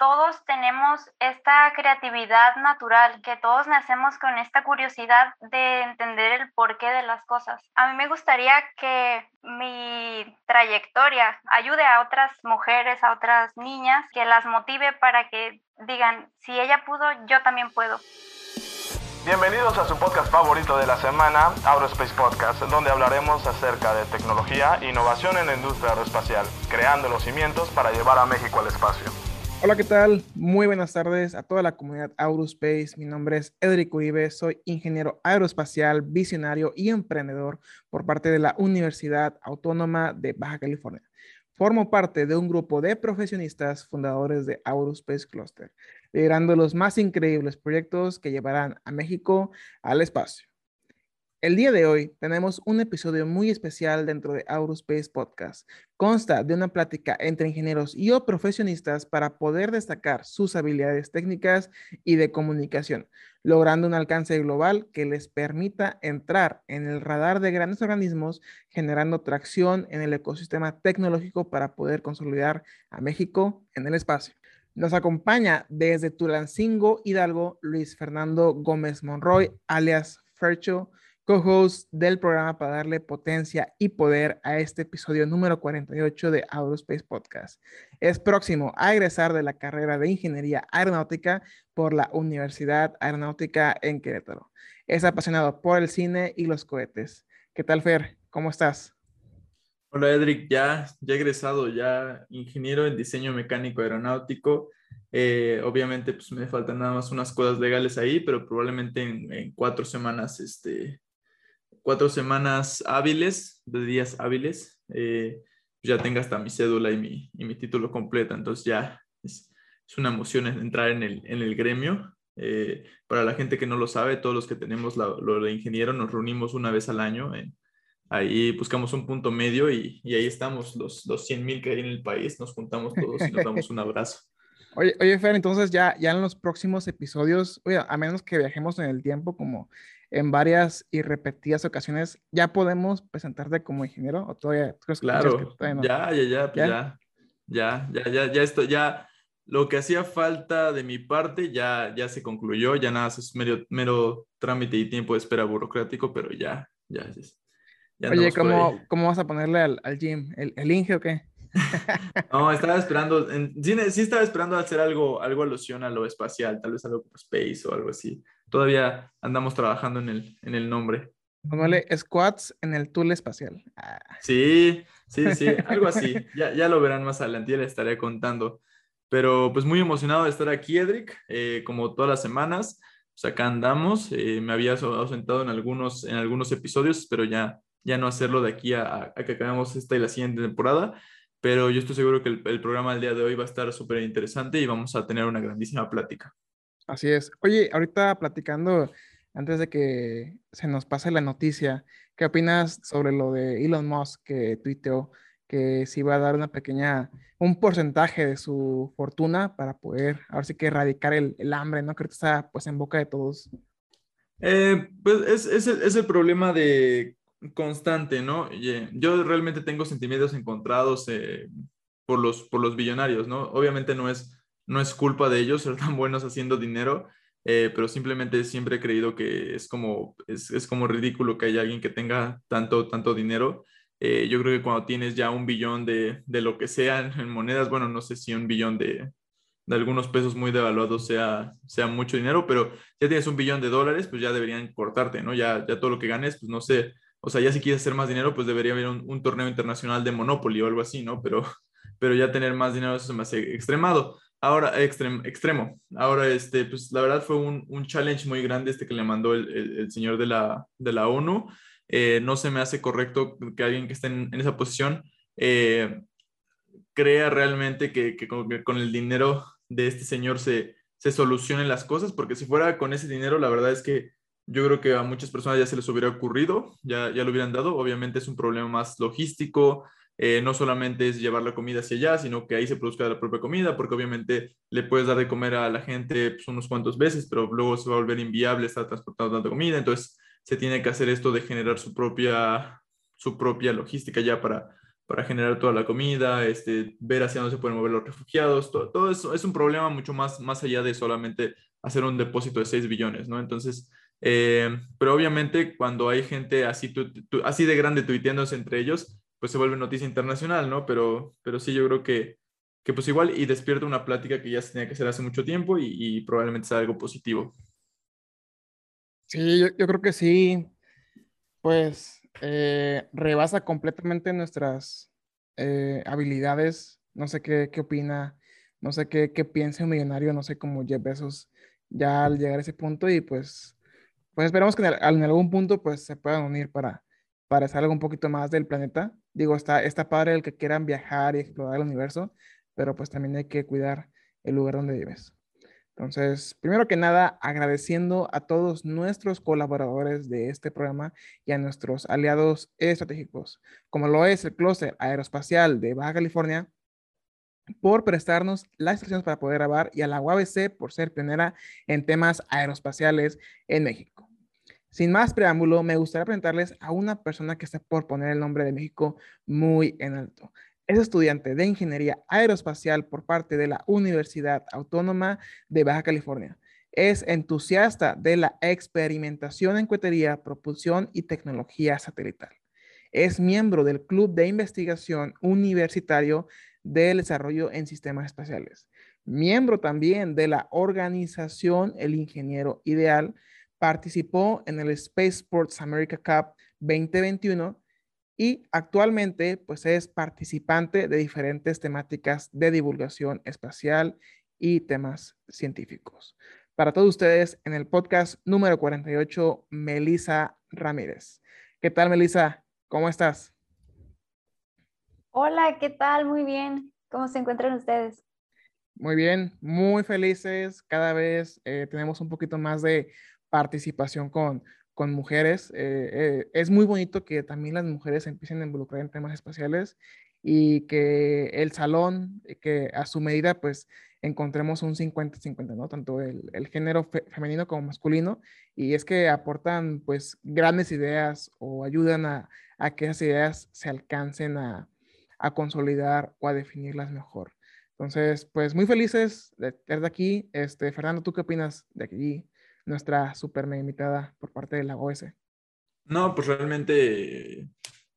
todos tenemos esta creatividad natural, que todos nacemos con esta curiosidad de entender el porqué de las cosas. A mí me gustaría que mi trayectoria ayude a otras mujeres, a otras niñas, que las motive para que digan, si ella pudo, yo también puedo. Bienvenidos a su podcast favorito de la semana, Aerospace Podcast, donde hablaremos acerca de tecnología e innovación en la industria aeroespacial, creando los cimientos para llevar a México al espacio. Hola, ¿qué tal? Muy buenas tardes a toda la comunidad Aerospace. Mi nombre es Edric Uribe, soy ingeniero aeroespacial, visionario y emprendedor por parte de la Universidad Autónoma de Baja California. Formo parte de un grupo de profesionistas fundadores de Aerospace Cluster, liderando los más increíbles proyectos que llevarán a México al espacio. El día de hoy tenemos un episodio muy especial dentro de Aerospace Podcast. Consta de una plática entre ingenieros y o profesionistas para poder destacar sus habilidades técnicas y de comunicación, logrando un alcance global que les permita entrar en el radar de grandes organismos, generando tracción en el ecosistema tecnológico para poder consolidar a México en el espacio. Nos acompaña desde Tulancingo, Hidalgo, Luis Fernando Gómez Monroy, alias Fercho co-host del programa para darle potencia y poder a este episodio número 48 de Aerospace Podcast. Es próximo a egresar de la carrera de Ingeniería Aeronáutica por la Universidad Aeronáutica en Querétaro. Es apasionado por el cine y los cohetes. ¿Qué tal, Fer? ¿Cómo estás? Hola, Edric. Ya, ya egresado, ya ingeniero en diseño mecánico aeronáutico. Eh, obviamente, pues me faltan nada más unas cosas legales ahí, pero probablemente en, en cuatro semanas este, cuatro semanas hábiles, de días hábiles, eh, ya tenga hasta mi cédula y mi, y mi título completo. Entonces ya es, es, una emoción entrar en el, en el gremio. Eh, para la gente que no lo sabe, todos los que tenemos lo de ingeniero nos reunimos una vez al año. ahí buscamos un punto medio y, y ahí estamos, los, los 100 mil que hay en el país, nos juntamos todos y nos damos un abrazo. Oye, oye, Fer, entonces ya, ya en los próximos episodios, oye, a menos que viajemos en el tiempo como en varias y repetidas ocasiones, ¿ya podemos presentarte como ingeniero? ¿O todavía, claro, todavía no? ya, ya, ya, pues ¿Ya? ya, ya, ya, ya, ya, esto, ya, lo que hacía falta de mi parte ya, ya se concluyó, ya nada, es mero, mero trámite y tiempo de espera burocrático, pero ya, ya. ya Oye, ¿cómo, ¿cómo vas a ponerle al, al gym? ¿El, el Inge o qué? no, estaba esperando, en, sí, sí, estaba esperando hacer algo, algo alusión a lo espacial, tal vez algo como space o algo así, Todavía andamos trabajando en el, en el nombre. Póngale squats en el tool espacial. Ah. Sí, sí, sí, algo así. Ya, ya lo verán más adelante, ya les estaré contando. Pero pues muy emocionado de estar aquí, Edric, eh, como todas las semanas. Pues acá andamos. Eh, me había ausentado en algunos, en algunos episodios, pero ya, ya no hacerlo de aquí a, a que acabemos esta y la siguiente temporada pero yo estoy seguro que el, programa del día de hoy va a estar súper interesante y vamos a tener una grandísima plática. Así es. Oye, ahorita platicando, antes de que se nos pase la noticia, ¿qué opinas sobre lo de Elon Musk que tuiteó que se iba a dar una pequeña, un porcentaje de su fortuna para poder, ahora sí que erradicar el, el hambre, ¿no? Creo que está pues en boca de todos. Eh, pues es, es, el, es el problema de constante, ¿no? Yo realmente tengo sentimientos encontrados eh, por, los, por los billonarios, ¿no? Obviamente no es, no es culpa de ellos ser tan buenos haciendo dinero, eh, pero simplemente siempre he creído que es como, es, es, como ridículo que haya alguien que tenga tanto, tanto dinero. Eh, yo creo que cuando tienes ya un billón de, de lo que sea en, monedas, bueno, no sé si un billón de, de algunos pesos muy devaluados sea, sea mucho dinero, pero ya tienes un billón de dólares, pues ya deberían cortarte, ¿no? Ya, ya todo lo que ganes, pues no sé, o sea, ya si quieres hacer más dinero, pues debería haber un, torneo internacional de Monopoly o algo así, ¿no? Pero, pero ya tener más dinero, eso se me hace extremado. Ahora, extrem, extremo. Ahora, este, pues la verdad fue un, un challenge muy grande este que le mandó el, el, señor de la, de la ONU. Eh, no se me hace correcto que alguien que esté en, esa posición eh, crea realmente que, que, con, que, con, el dinero de este señor se, se solucionen las cosas, porque si fuera con ese dinero, la verdad es que yo creo que a muchas personas ya se les hubiera ocurrido, ya, ya lo hubieran dado. Obviamente es un problema más logístico, eh, no solamente es llevar la comida hacia allá, sino que ahí se produzca la propia comida, porque obviamente le puedes dar de comer a la gente pues, unos cuantos veces, pero luego se va a volver inviable estar transportando tanta comida. Entonces se tiene que hacer esto de generar su propia, su propia logística ya para, para generar toda la comida, este, ver hacia dónde se pueden mover los refugiados, todo, eso es un problema mucho más, más allá de solamente hacer un depósito de 6 billones, ¿no? Entonces, eh, pero obviamente cuando hay gente así, así de grande tuiteándose entre ellos, pues se vuelve noticia internacional, ¿no? Pero, pero sí, yo creo que, que pues igual y despierta una plática que ya se tenía que hacer hace mucho tiempo y, y probablemente sea algo positivo. Sí, yo, yo creo que sí, pues eh, rebasa completamente nuestras eh, habilidades. No sé qué, qué opina, no sé qué, qué piensa un millonario, no sé cómo Jeff Bezos ya al llegar a ese punto y pues, pues esperamos que en, algún punto pues se puedan unir para, para hacer algo un poquito más del planeta. Digo, está, está padre el que quieran viajar y explorar el universo, pero pues también hay que cuidar el lugar donde vives. Entonces, primero que nada, agradeciendo a todos nuestros colaboradores de este programa y a nuestros aliados estratégicos, como lo es el Clúster Aeroespacial de Baja California, por prestarnos las instrucciones para poder grabar y a la UABC por ser pionera en temas aeroespaciales en México. Sin más preámbulo, me gustaría presentarles a una persona que está por poner el nombre de México muy en alto. Es estudiante de Ingeniería Aeroespacial por parte de la Universidad Autónoma de Baja California. Es entusiasta de la experimentación en cohetería, propulsión y tecnología satelital. Es miembro del Club de Investigación Universitario del Desarrollo en Sistemas Espaciales. Miembro también de la organización El Ingeniero Ideal. Participó en el Space Sports America Cup 2021 y actualmente pues es participante de diferentes temáticas de divulgación espacial y temas científicos. Para todos ustedes en el podcast número 48, Melisa Ramírez. ¿Qué tal, Melisa? ¿Cómo estás? Hola, ¿qué tal? Muy bien. ¿Cómo se encuentran ustedes? Muy bien, muy felices. Cada vez eh, tenemos un poquito más de participación con, con mujeres. Eh, eh, es muy bonito que también las mujeres empiecen a involucrar en temas espaciales y que el salón, eh, que a su medida, pues encontremos un 50-50, ¿no? Tanto el, el género femenino como masculino. Y es que aportan, pues, grandes ideas o ayudan a, a que esas ideas se alcancen a, a, consolidar o a definirlas mejor. Entonces, pues, muy felices de estar aquí. Este, Fernando, ¿tú qué opinas de aquí? Nuestra super mega invitada por parte de la OS. No, pues realmente,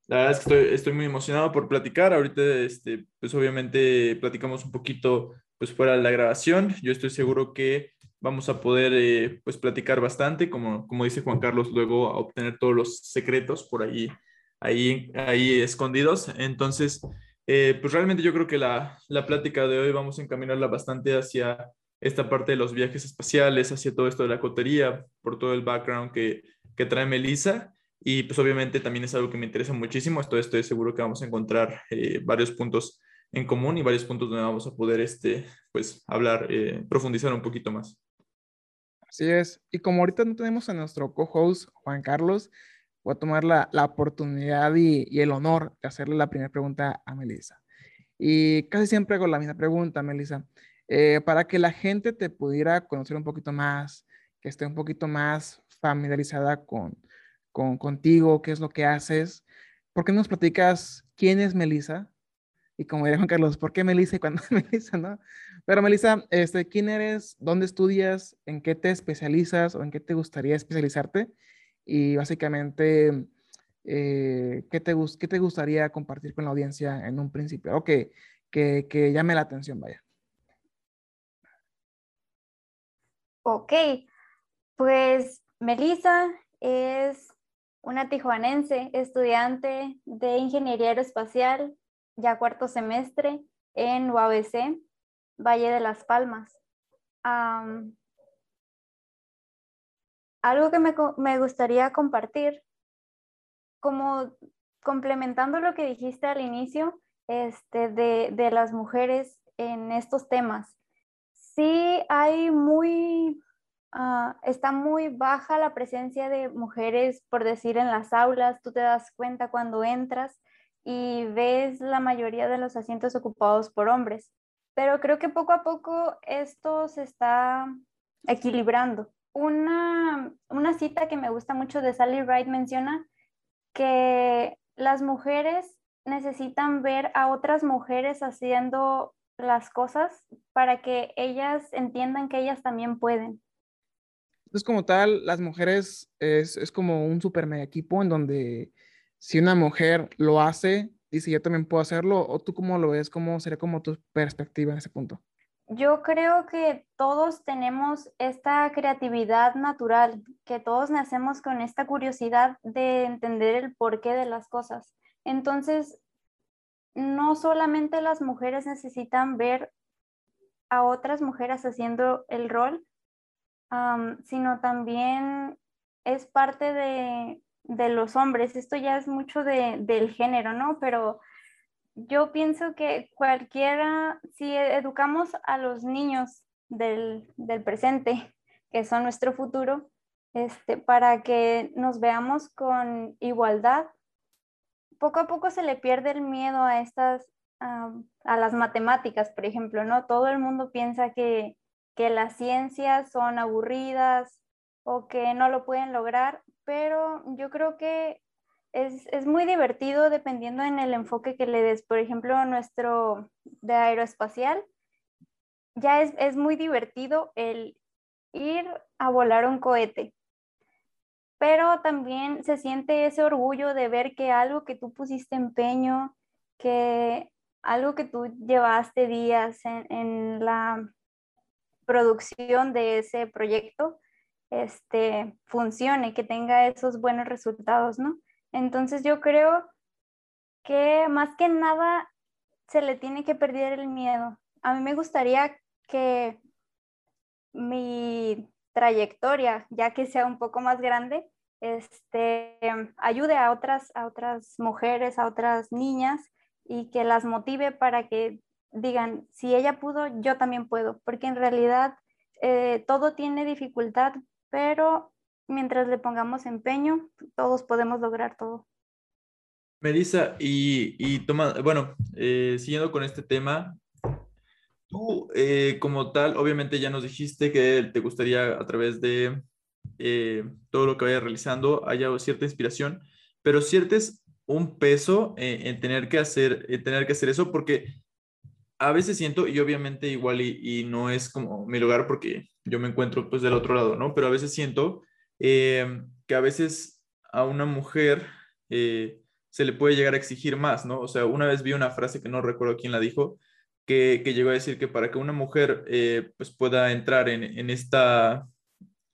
la verdad es que estoy, muy emocionado por platicar. Ahorita, este, pues obviamente platicamos un poquito pues fuera de la grabación. Yo estoy seguro que vamos a poder eh, pues platicar bastante, como, como dice Juan Carlos, luego a obtener todos los secretos por ahí, ahí, ahí escondidos. Entonces, eh, pues realmente yo creo que la, la plática de hoy vamos a encaminarla bastante hacia esta parte de los viajes espaciales, hacia todo esto de la cotería, por todo el background que, que trae Melissa. Y pues obviamente también es algo que me interesa muchísimo. Esto estoy seguro que vamos a encontrar eh, varios puntos en común y varios puntos donde vamos a poder este, pues, hablar, eh, profundizar un poquito más. Así es. Y como ahorita no tenemos a nuestro co-host Juan Carlos, voy a tomar la, la oportunidad y, y, el honor de hacerle la primera pregunta a Melissa. Y casi siempre hago la misma pregunta, Melissa. Eh, para que la gente te pudiera conocer un poquito más, que esté un poquito más familiarizada con, con contigo, qué es lo que haces. ¿Por qué nos platicas quién es Melissa? Y como diría Juan Carlos, ¿por qué Melissa y cuándo es Melissa, no? Pero Melissa, este, ¿quién eres? ¿Dónde estudias? ¿En qué te especializas o en qué te gustaría especializarte? Y básicamente, eh, ¿qué, te, ¿qué te gustaría compartir con la audiencia en un principio? O que llame la atención, vaya. Ok, pues Melissa es una tijuanense, estudiante de Ingeniería Aeroespacial, ya cuarto semestre en UABC, Valle de las Palmas. algo que me, me, gustaría compartir, como complementando lo que dijiste al inicio este, de, de las mujeres en estos temas sí hay muy, uh, está muy baja la presencia de mujeres, por decir, en las aulas. Tú te das cuenta cuando entras y ves la mayoría de los asientos ocupados por hombres. Pero creo que poco a poco esto se está equilibrando. Una, una cita que me gusta mucho de Sally Wright menciona que las mujeres necesitan ver a otras mujeres haciendo las cosas para que ellas entiendan que ellas también pueden. Entonces, como tal, las mujeres es, es como un super mega equipo en donde si una mujer lo hace, dice yo también puedo hacerlo, o tú cómo lo ves, cómo sería como tu perspectiva en ese punto. Yo creo que todos tenemos esta creatividad natural, que todos nacemos con esta curiosidad de entender el porqué de las cosas. Entonces, no solamente las mujeres necesitan ver a otras mujeres haciendo el rol, sino también es parte de, los hombres. Esto ya es mucho del género, ¿no? Pero yo pienso que cualquiera, si educamos a los niños del, del presente, que son nuestro futuro, este, para que nos veamos con igualdad, poco a poco se le pierde el miedo a estas, a las matemáticas, por ejemplo, ¿no? Todo el mundo piensa que, que las ciencias son aburridas o que no lo pueden lograr, pero yo creo que es, es, muy divertido dependiendo en el enfoque que le des. Por ejemplo, nuestro de aeroespacial, ya es, es muy divertido el ir a volar un cohete pero también se siente ese orgullo de ver que algo que tú pusiste empeño, que algo que tú llevaste días en, la producción de ese proyecto, este, funcione, que tenga esos buenos resultados, ¿no? Entonces yo creo que más que nada se le tiene que perder el miedo. A mí me gustaría que mi trayectoria, ya que sea un poco más grande, este, ayude a otras, a otras mujeres, a otras niñas y que las motive para que digan, si ella pudo, yo también puedo, porque en realidad eh, todo tiene dificultad, pero mientras le pongamos empeño, todos podemos lograr todo. Melissa, y, y toma, bueno, eh, siguiendo con este tema, tú eh, como tal, obviamente ya nos dijiste que te gustaría a través de eh, todo lo que vaya realizando haya cierta inspiración, pero sientes un peso en, tener que hacer, tener que hacer eso porque a veces siento, y obviamente igual y, no es como mi lugar porque yo me encuentro pues del otro lado, ¿no? Pero a veces siento eh, que a veces a una mujer eh, se le puede llegar a exigir más, ¿no? O sea, una vez vi una frase que no recuerdo quién la dijo, que, que llegó a decir que para que una mujer pues pueda entrar en, en esta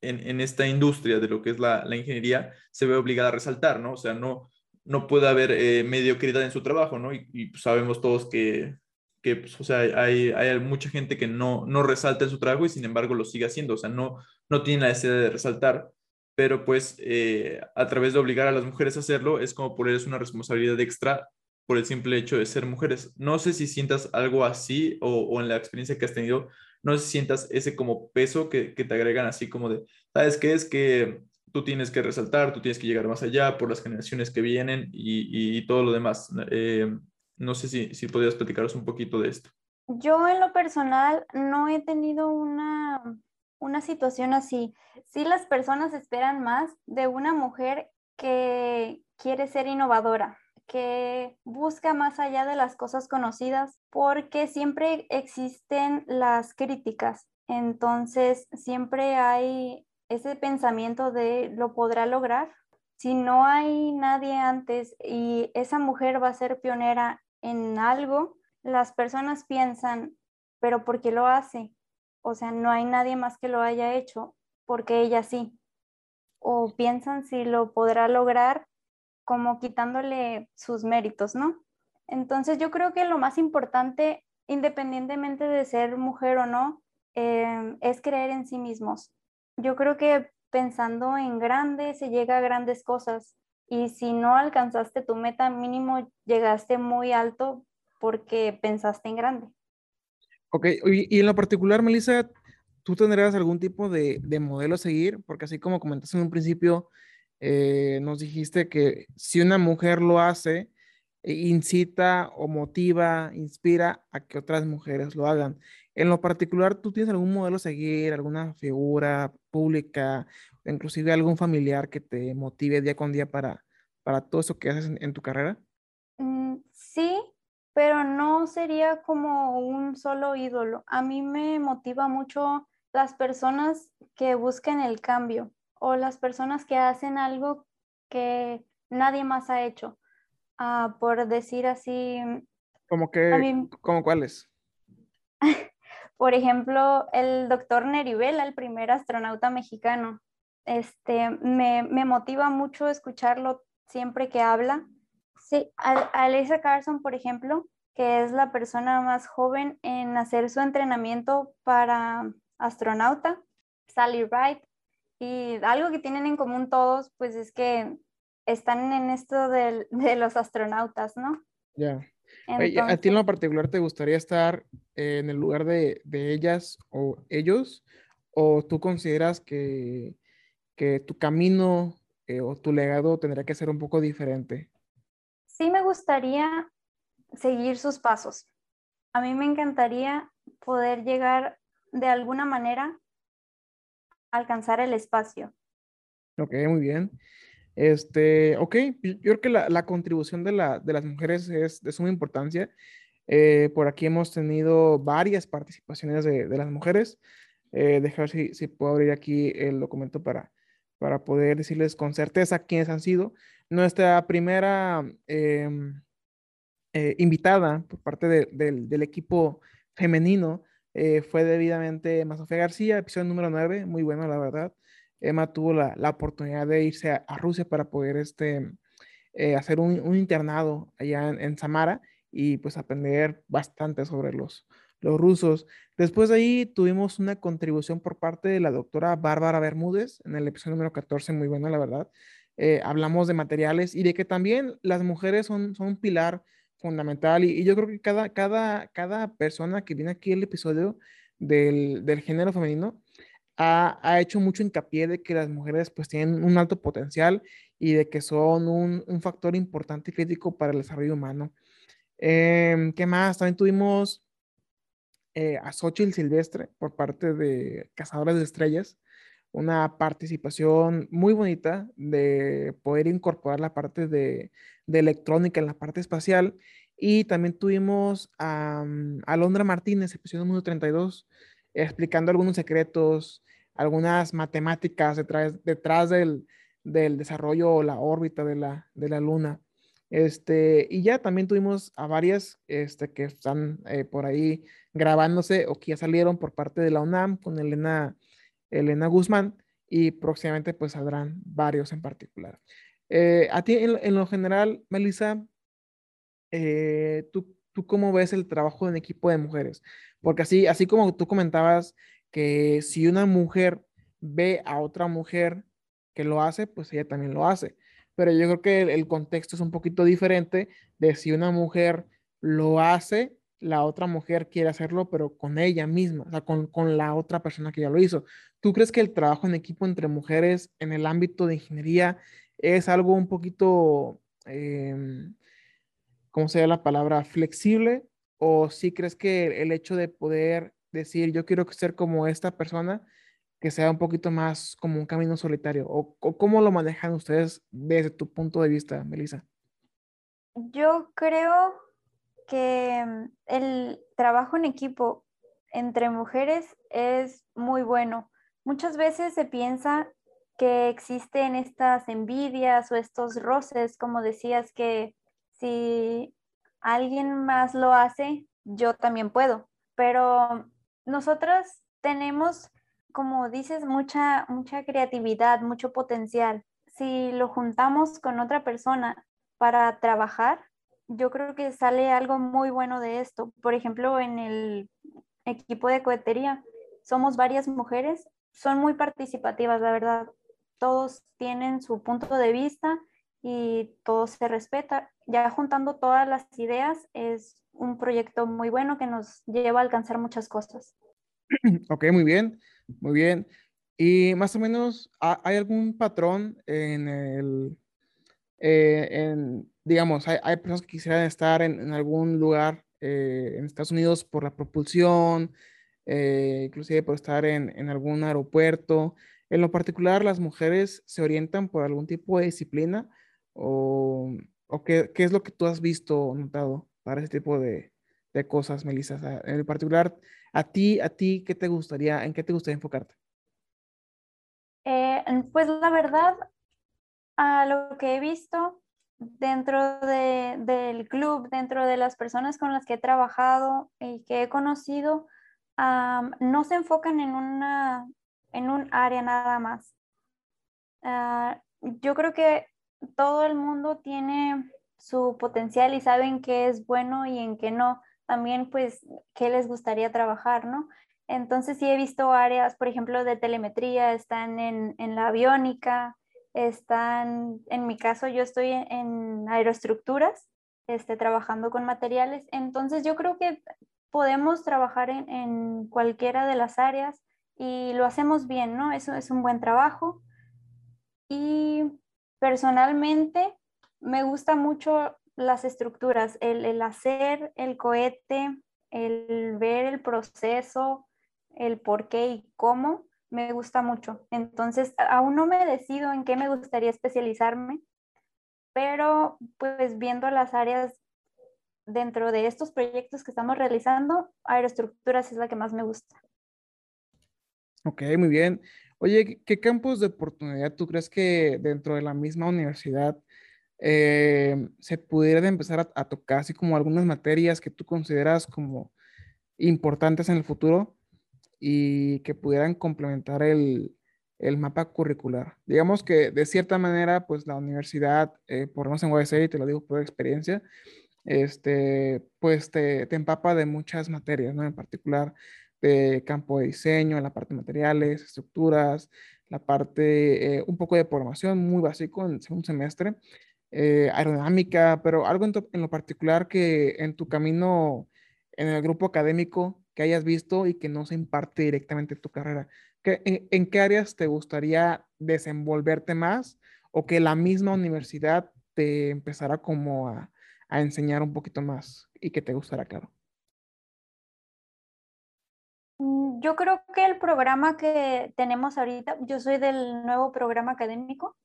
en, esta industria de lo que es la, ingeniería se ve obligada a resaltar, ¿no? O sea, no, no puede haber eh, mediocridad en su trabajo, ¿no? Y, pues, sabemos todos que, que pues, o sea, hay, hay, mucha gente que no, no resalta en su trabajo y sin embargo lo sigue haciendo, o sea, no, no tiene la necesidad de resaltar, pero pues eh, a través de obligar a las mujeres a hacerlo es como ponerles una responsabilidad extra por el simple hecho de ser mujeres. No sé si sientas algo así o, o en la experiencia que has tenido, no sé si sientas ese como peso que, te agregan así como de, ¿sabes qué? Es que tú tienes que resaltar, tú tienes que llegar más allá por las generaciones que vienen y, todo lo demás. Eh, no sé si, si podrías platicaros un poquito de esto. Yo en lo personal no he tenido una, una situación así. Sí las personas esperan más de una mujer que quiere ser innovadora, que busca más allá de las cosas conocidas porque siempre existen las críticas. Entonces, siempre hay ese pensamiento de lo podrá lograr. Si no hay nadie antes y esa mujer va a ser pionera en algo, las personas piensan, pero ¿por qué lo hace? O sea, no hay nadie más que lo haya hecho, porque ella sí. O piensan si lo podrá lograr como quitándole sus méritos, ¿no? Entonces yo creo que lo más importante, independientemente de ser mujer o no, em, es creer en sí mismos. Yo creo que pensando en grande se llega a grandes cosas y si no alcanzaste tu meta mínimo, llegaste muy alto porque pensaste en grande. Ok, y en lo particular, Melissa, ¿tú tendrás algún tipo de, de modelo a seguir? Porque así como comentaste en un principio, eh, nos dijiste que si una mujer lo hace, eh, incita o motiva, inspira a que otras mujeres lo hagan. En lo particular, ¿tú tienes algún modelo a seguir, alguna figura pública, inclusive algún familiar que te motive día con día para, para todo eso que haces en, tu carrera? Mm, sí, pero no sería como un solo ídolo. A mí me motiva mucho las personas que busquen el cambio o las personas que hacen algo que nadie más ha hecho. Ah, por decir así. ¿Cómo que? ¿Cómo cuáles? por ejemplo, el doctor Neribela, el primer astronauta mexicano. Este, me, me motiva mucho escucharlo siempre que habla. Sí, Alisa Carson, por ejemplo, que es la persona más joven en hacer su entrenamiento para astronauta, Sally Wright, y algo que tienen en común todos, pues es que están en esto de, los astronautas, ¿no? Ya. ¿A ti en lo particular te gustaría estar en el lugar de, ellas o ellos? ¿O tú consideras que, tu camino eh, o tu legado tendría que ser un poco diferente? Sí me gustaría seguir sus pasos. A mí me encantaría poder llegar de alguna manera alcanzar el espacio. Ok, muy bien. Este, ok, yo creo que la, contribución de, las mujeres es de suma importancia. Eh, por aquí hemos tenido varias participaciones de, las mujeres. Eh, dejar si, si puedo abrir aquí el documento para, para poder decirles con certeza quiénes han sido. Nuestra primera em, eh, invitada por parte del equipo femenino eh, fue debidamente Sofía García, episodio número 9, muy bueno, la verdad. Emma tuvo la, oportunidad de irse a, Rusia para poder este, eh, hacer un, internado allá en, Samara y pues aprender bastante sobre los, los rusos. Después de ahí tuvimos una contribución por parte de la doctora Bárbara Bermúdez en el episodio número 14, muy bueno, la verdad. hablamos de materiales y de que también las mujeres son, son un pilar fundamental y, yo creo que cada, cada, cada persona que viene aquí el episodio del, del género femenino ha, ha, hecho mucho hincapié de que las mujeres pues tienen un alto potencial y de que son un, un factor importante y crítico para el desarrollo humano. Eh, ¿Qué más? También tuvimos eh, a Xochitl Silvestre por parte de Cazadores de Estrellas, una participación muy bonita de poder incorporar la parte de, electrónica en la parte espacial. Y también tuvimos a, mm, Alondra Martínez, episodio número 32, explicando algunos secretos, algunas matemáticas detrás, detrás del, del desarrollo o la órbita de la, de la Luna. Este, y ya también tuvimos a varias este, que están eh, por ahí grabándose o que ya salieron por parte de la UNAM con Elena, Elena Guzmán y próximamente pues saldrán varios en particular. Eh, a ti, en, lo general, Melissa, eh, ¿tú, ¿tú cómo ves el trabajo en equipo de mujeres? Porque así, así como tú comentabas que si una mujer ve a otra mujer que lo hace, pues ella también lo hace. Pero yo creo que el, contexto es un poquito diferente de si una mujer lo hace, la otra mujer quiere hacerlo, pero con ella misma, o sea, con, con la otra persona que ya lo hizo. ¿Tú crees que el trabajo en equipo entre mujeres en el ámbito de ingeniería es algo un poquito, eh, ¿cómo se llama la palabra? Flexible. ¿O si crees que el hecho de poder decir, yo quiero ser como esta persona, que sea un poquito más como un camino solitario? ¿O, cómo lo manejan ustedes desde tu punto de vista, Melissa? Yo creo que mm, el trabajo en equipo entre mujeres es muy bueno. Muchas veces se piensa que existen estas envidias o estos roces, como decías, que si alguien más lo hace, yo también puedo. Pero nosotras tenemos, como dices, mucha, mucha creatividad, mucho potencial. Si lo juntamos con otra persona para trabajar, yo creo que sale algo muy bueno de esto. Por ejemplo, en el equipo de cohetería, somos varias mujeres, son muy participativas, la verdad todos tienen su punto de vista y todo se respeta. Ya juntando todas las ideas es un proyecto muy bueno que nos lleva a alcanzar muchas cosas. Ok, muy bien, muy bien. Y más o menos, ¿hay algún patrón en el, eh, en, digamos, hay, hay, personas que quisieran estar en, algún lugar eh, en Estados Unidos por la propulsión, eh, inclusive por estar en, en algún aeropuerto. En lo particular, las mujeres se orientan por algún tipo de disciplina o ¿O qué, qué, es lo que tú has visto o notado para ese tipo de, de cosas, Melissa? en particular, a ti, a ti, ¿qué te gustaría, en qué te gustaría enfocarte? Eh, pues la verdad, a lo que he visto dentro de, del club, dentro de las personas con las que he trabajado y que he conocido, no se enfocan en, una, en un área nada más. Ah, yo creo que todo el mundo tiene su potencial y saben qué es bueno y en qué no. También, pues, qué les gustaría trabajar, ¿no? Entonces, sí he visto áreas, por ejemplo, de telemetría, están en, en la aviónica, están, en mi caso, yo estoy en, aeroestructuras, este, trabajando con materiales. Entonces, yo creo que podemos trabajar en, en cualquiera de las áreas y lo hacemos bien, ¿no? Eso es un buen trabajo. Y personalmente me gusta mucho las estructuras, el, el, hacer el cohete, el ver el proceso, el por qué y cómo, me gusta mucho. Entonces, aún no me decido en qué me gustaría especializarme, pero pues viendo las áreas dentro de estos proyectos que estamos realizando, aeroestructuras es la que más me gusta. Ok, muy bien. Oye, ¿qué campos de oportunidad tú crees que dentro de la misma universidad eh, se pudieran empezar a, a, tocar, así como algunas materias que tú consideras como importantes en el futuro y que pudieran complementar el, el mapa curricular? Digamos que de cierta manera, pues la universidad, eh, por lo menos en USC, y te lo digo por experiencia, este, pues te, te empapa de muchas materias, ¿no? En particular de campo de diseño, la parte de materiales, estructuras, la parte, eh, un poco de programación muy básico en el segundo semestre, eh, aerodinámica, pero algo en, en, lo particular que en tu camino en el grupo académico que hayas visto y que no se imparte directamente en tu carrera. ¿Qué, en, en, qué áreas te gustaría desenvolverte más o que la misma universidad te empezara como a, a enseñar un poquito más y que te gustara, claro? Mm, yo creo que el programa que tenemos ahorita, yo soy del nuevo programa académico,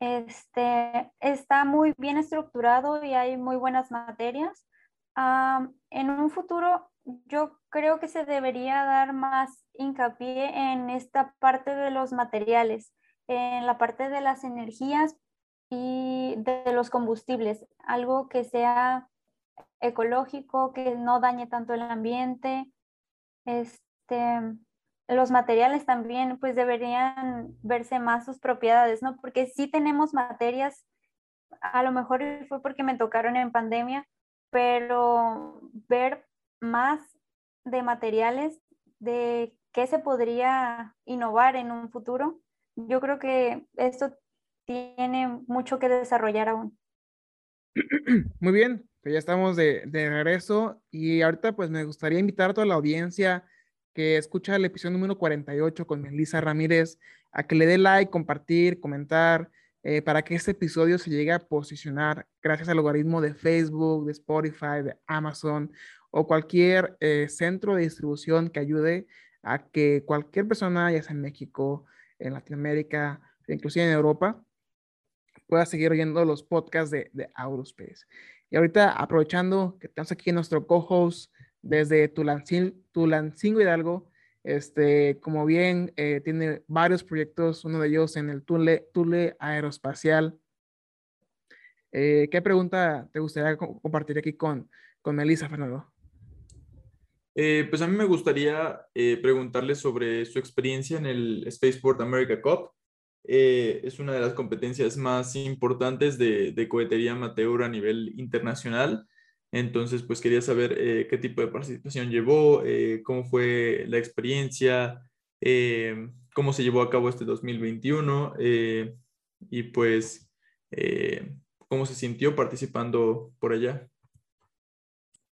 este, está muy bien estructurado y hay muy buenas materias. Um, en un futuro, yo creo que se debería dar más hincapié en esta parte de los materiales, en la parte de las energías de los combustibles, algo que sea ecológico, que no dañe tanto el ambiente, este, los materiales también pues deberían verse más sus propiedades, ¿no? Porque sí tenemos materias, a lo mejor fue porque me tocaron en pandemia, pero ver más de materiales, de qué se podría innovar en un futuro, yo creo que esto tiene mucho que desarrollar aún. Muy bien, pues ya estamos de, de, regreso y ahorita pues me gustaría invitar a toda la audiencia que escucha el episodio número 48 con Melissa Ramírez a que le dé like, compartir, comentar, eh, para que este episodio se llegue a posicionar gracias al algoritmo de Facebook, de Spotify, de Amazon o cualquier eh, centro de distribución que ayude a que cualquier persona, ya sea en México, en Latinoamérica, inclusive en Europa, pueda seguir oyendo los podcasts de, de Aurospace. Y ahorita, aprovechando que estamos aquí en nuestro co-host desde Tulancingo Hidalgo, este, como bien eh, tiene varios proyectos, uno de ellos en el Tule, Tule Aeroespacial. Eh, ¿Qué pregunta te gustaría compartir aquí con, con Melissa, Fernando? Eh, pues a mí me gustaría eh, preguntarle sobre su experiencia en el Spaceport America Cup. Eh, es una de las competencias más importantes de, de cohetería amateur a nivel internacional. Entonces, pues quería saber eh, qué tipo de participación llevó, eh, cómo fue la experiencia, cómo se llevó a cabo este 2021 eh, y pues cómo se sintió participando por allá.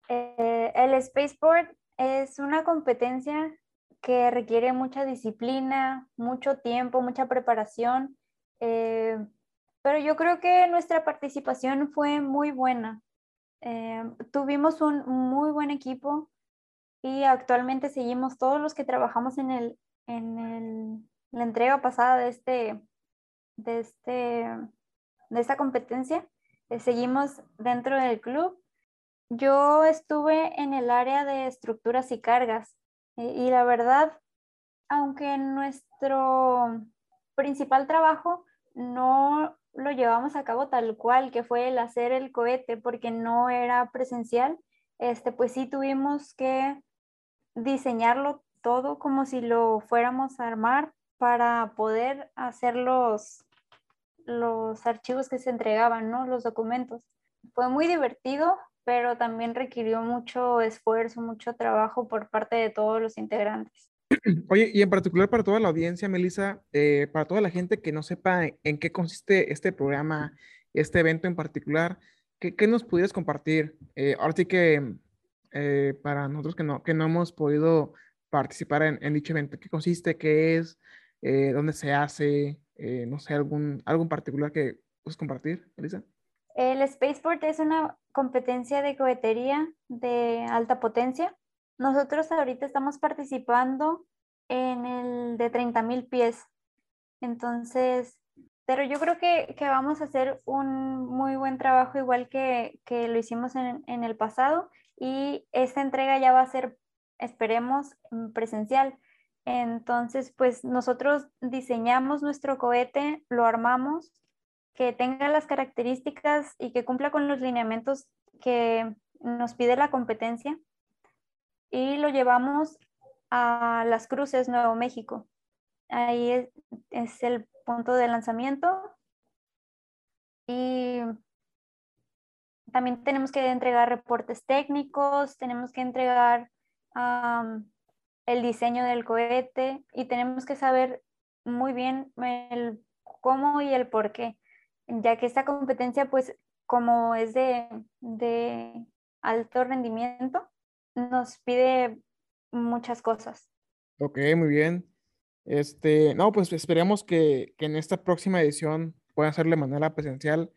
El Spaceport es una competencia que requiere mucha disciplina, mucho tiempo, mucha preparación, pero yo creo que nuestra participación fue muy buena. Eh, tuvimos un muy buen equipo y actualmente seguimos todos los que trabajamos en, el, en el, la entrega pasada de, este, de, este, de esta competencia. eh, seguimos dentro del club. Yo estuve en el área de estructuras y cargas eh, y la verdad, aunque nuestro principal trabajo no lo llevamos a cabo tal cual, que fue el hacer el cohete, porque no era presencial, este, pues sí tuvimos que diseñarlo todo como si lo fuéramos a armar para poder hacer los, los archivos que se entregaban, ¿no? Los documentos. Fue muy divertido, pero también requirió mucho esfuerzo, mucho trabajo por parte de todos los integrantes. Oye, y en particular para toda la audiencia, Melissa, eh, para toda la gente que no sepa en qué consiste este programa, este evento en particular, ¿qué, nos pudieras compartir? Eh, ahora sí que eh, para nosotros que no, que no hemos podido participar en, en dicho evento, ¿qué consiste? ¿Qué es? ¿Dónde se hace? no sé, algún, algo particular que puedes compartir, Melissa. El Spaceport es una competencia de cohetería de alta potencia nosotros ahorita estamos participando en el de 30.000 pies. Entonces, pero yo creo que, vamos a hacer un muy buen trabajo igual que, lo hicimos en, en, el pasado y esta entrega ya va a ser, esperemos, presencial. Entonces, pues nosotros diseñamos nuestro cohete, lo armamos, que tenga las características y que cumpla con los lineamientos que nos pide la competencia y lo llevamos a Las Cruces, Nuevo México. Ahí es, el punto de lanzamiento. Y también tenemos que entregar reportes técnicos, tenemos que entregar el diseño del cohete y tenemos que saber muy bien el cómo y el por qué, ya que esta competencia, pues como es de, de alto rendimiento, nos pide muchas cosas. Ok, muy bien. Este, no, pues esperemos que, en esta próxima edición pueda ser de manera presencial.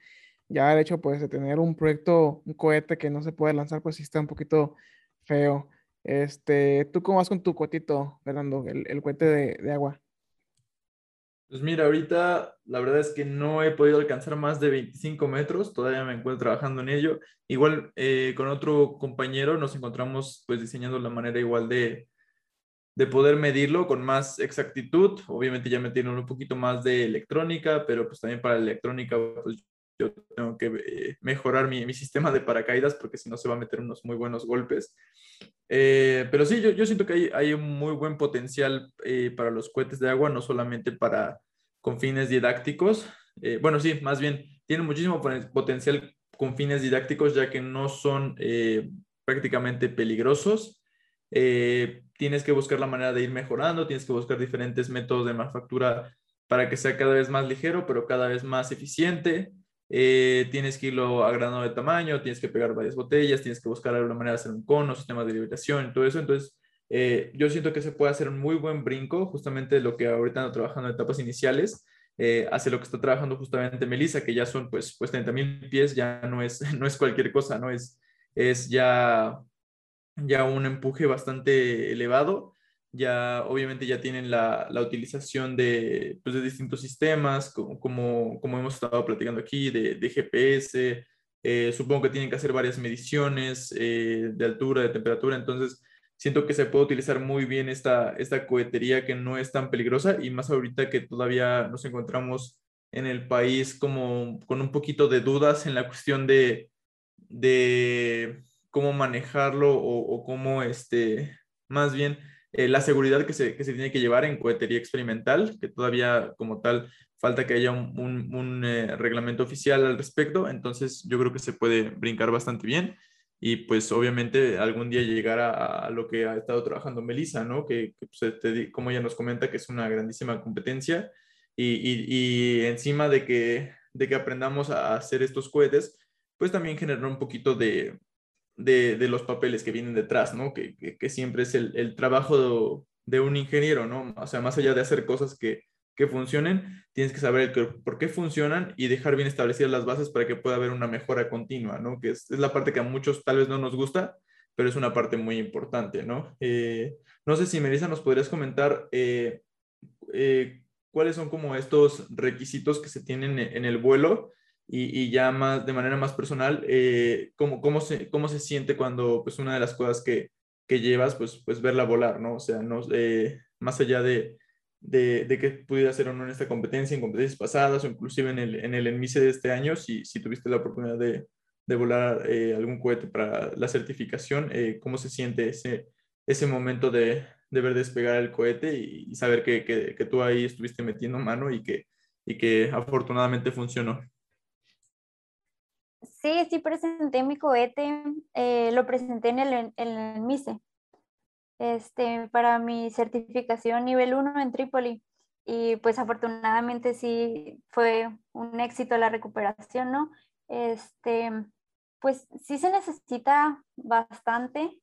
Ya el hecho pues de tener un proyecto, un cohete que no se puede lanzar, pues sí está un poquito feo. Este, ¿tú cómo vas con tu cohetito, Fernando, el, el cohete de, de agua? Pues mira, ahorita la verdad es que no he podido alcanzar más de 25 metros, todavía me encuentro trabajando en ello. Igual eh, con otro compañero nos encontramos pues diseñando la manera igual de, de poder medirlo con más exactitud. Obviamente ya me tienen un poquito más de electrónica, pero pues también para la electrónica pues yo tengo que eh, mejorar mi, mi, sistema de paracaídas porque si no se va a meter unos muy buenos golpes. Eh, pero sí, yo, yo, siento que hay, hay, un muy buen potencial eh, para los cohetes de agua, no solamente para con fines didácticos. bueno, sí, más bien, tienen muchísimo potencial con fines didácticos ya que no son prácticamente peligrosos. tienes que buscar la manera de ir mejorando, tienes que buscar diferentes métodos de manufactura para que sea cada vez más ligero, pero cada vez más eficiente. Eh, tienes que irlo agrandando de tamaño, tienes que pegar varias botellas, tienes que buscar alguna manera de hacer un cono, sistemas de liberación, todo eso. Entonces, eh, yo siento que se puede hacer un muy buen brinco, justamente lo que ahorita ando trabajando en etapas iniciales, eh, hace lo que está trabajando justamente Melissa, que ya son pues, pues 30 mil pies, ya no es, no es cualquier cosa, ¿no? Es, es ya, ya un empuje bastante elevado ya obviamente ya tienen la, la utilización de, pues, de, distintos sistemas, como, como, hemos estado platicando aquí, de, de GPS. Eh, supongo que tienen que hacer varias mediciones eh, de altura, de temperatura, entonces siento que se puede utilizar muy bien esta, esta cohetería que no es tan peligrosa y más ahorita que todavía nos encontramos en el país como con un poquito de dudas en la cuestión de, de cómo manejarlo o, o cómo, este, más bien, eh, la seguridad que se, que se, tiene que llevar en cohetería experimental, que todavía como tal falta que haya un, un, eh, reglamento oficial al respecto, entonces yo creo que se puede brincar bastante bien. Y pues obviamente algún día llegar a, lo que ha estado trabajando Melissa, ¿no? Que, pues, como ella nos comenta que es una grandísima competencia. Y, y, y encima de que, de que aprendamos a hacer estos cohetes, pues también generar un poquito de, de, los papeles que vienen detrás, ¿no? Que, siempre es el, trabajo de, un ingeniero, ¿no? O sea, más allá de hacer cosas que, funcionen, tienes que saber por qué funcionan y dejar bien establecidas las bases para que pueda haber una mejora continua, ¿no? Que es, la parte que a muchos tal vez no nos gusta, pero es una parte muy importante, ¿no? Eh, no sé si Melissa nos podrías comentar eh, eh, cuáles son como estos requisitos que se tienen en el vuelo y, ya más, de manera más personal, eh, ¿cómo, cómo, se, ¿cómo se siente cuando pues una de las cosas que, que llevas, pues, pues verla volar, ¿no? O sea, no, eh, más allá de, de, de, que pudiera ser o no en esta competencia, en competencias pasadas o inclusive en el, en el ENMICE de este año, si, si tuviste la oportunidad de, de volar eh, algún cohete para la certificación, ¿cómo se siente ese, ese momento de, de ver despegar el cohete y, saber que, que, que, tú ahí estuviste metiendo mano y que, y que afortunadamente funcionó? Sí, sí presenté mi cohete, eh, lo presenté en el, en el MICE, este, para mi certificación nivel 1 en Trípoli. Y pues afortunadamente sí fue un éxito la recuperación, ¿no? Este, pues sí se necesita bastante,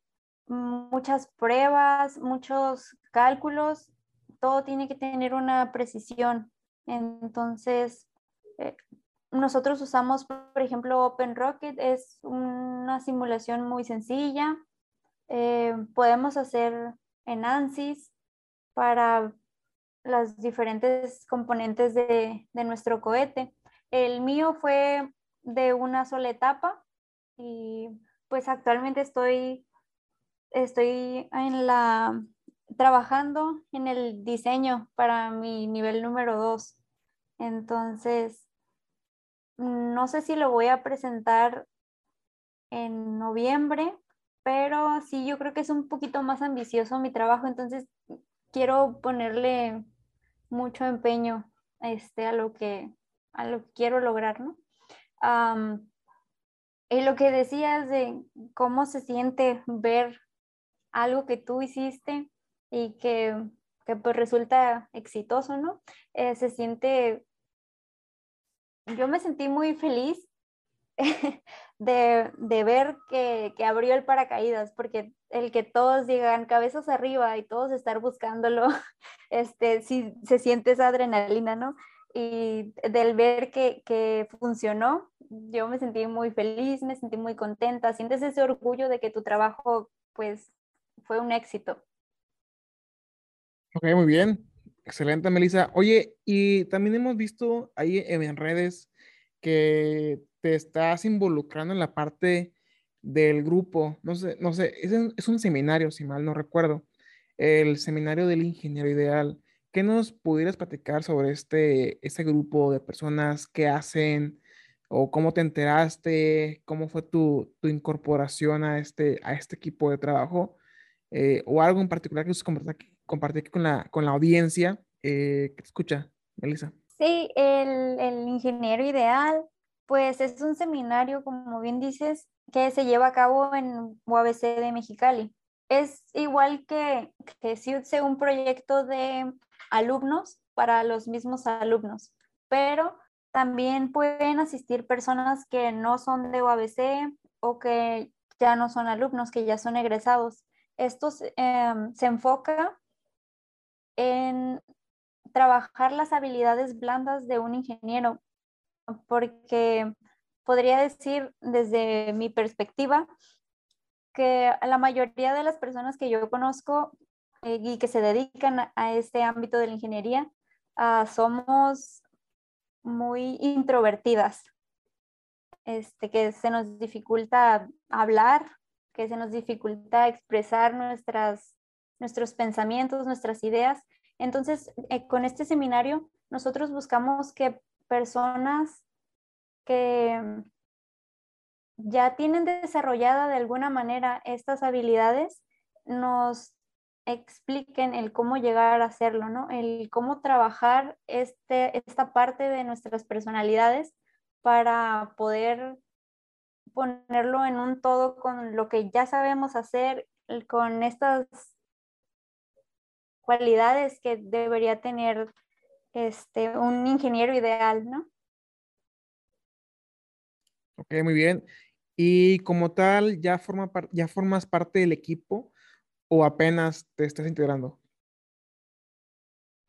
muchas pruebas, muchos cálculos, todo tiene que tener una precisión. Entonces, eh, nosotros usamos, por ejemplo, OpenRocket, es una simulación muy sencilla. Eh, podemos hacer en ANSYS para las diferentes componentes de, nuestro cohete. El mío fue de una sola etapa y pues actualmente estoy, estoy en la, trabajando en el diseño para mi nivel número 2. Entonces, no sé si lo voy a presentar en noviembre, pero sí, yo creo que es un poquito más ambicioso mi trabajo, entonces quiero ponerle mucho empeño este, a, lo que, a lo que quiero lograr, ¿no? y lo que decías de cómo se siente ver algo que tú hiciste y que, que pues resulta exitoso, ¿no? Eh, se siente yo me sentí muy feliz de, ver que, abrió el paracaídas, porque el que todos digan cabezas arriba y todos estar buscándolo, este, sí se siente esa adrenalina, ¿no? Y del ver que, que funcionó, yo me sentí muy feliz, me sentí muy contenta, sientes ese orgullo de que tu trabajo, pues, fue un éxito. Ok, muy bien. Excelente, Melissa. Oye, y también hemos visto ahí en redes que te estás involucrando en la parte del grupo. No sé, no sé, es, un seminario, si mal no recuerdo. El seminario del ingeniero ideal. ¿Qué nos pudieras platicar sobre este, este grupo de personas que hacen o cómo te enteraste, cómo fue tu, tu incorporación a este, a este equipo de trabajo eh, o algo en particular que quieras compartir, con la, con la audiencia eh, que te escucha, Melissa. Sí, el, el, ingeniero ideal, pues es un seminario, como bien dices, que se lleva a cabo en UABC de Mexicali. Es igual que, que SIUTSE, un proyecto de alumnos para los mismos alumnos, pero también pueden asistir personas que no son de UABC o que ya no son alumnos, que ya son egresados. Esto em, se enfoca en trabajar las habilidades blandas de un ingeniero, porque podría decir desde mi perspectiva que la mayoría de las personas que yo conozco eh, y que se dedican a, este ámbito de la ingeniería ah, somos muy introvertidas, este, que se nos dificulta hablar, que se nos dificulta expresar nuestras, nuestros pensamientos, nuestras ideas. Entonces, eh, con este seminario, nosotros buscamos que personas que ya tienen desarrollada de alguna manera estas habilidades nos expliquen el cómo llegar a hacerlo, ¿no? El cómo trabajar este, esta parte de nuestras personalidades para poder ponerlo en un todo con lo que ya sabemos hacer, con estas cualidades que debería tener este, un ingeniero ideal, ¿no? Ok, muy bien. Y como tal, ¿ya, forma ya formas parte del equipo o apenas te estás integrando?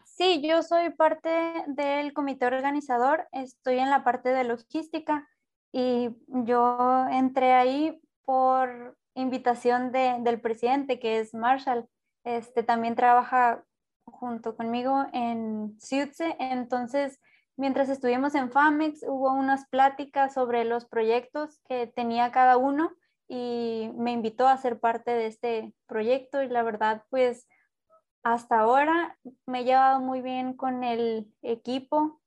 Sí, yo soy parte del comité organizador, estoy en la parte de logística y yo entré ahí por invitación de, del presidente, que es Marshall. Este también trabaja junto conmigo en CIUTSE, entonces mientras estuvimos en FAMEX hubo unas pláticas sobre los proyectos que tenía cada uno y me invitó a ser parte de este proyecto y la verdad pues hasta ahora me he llevado muy bien con el equipo.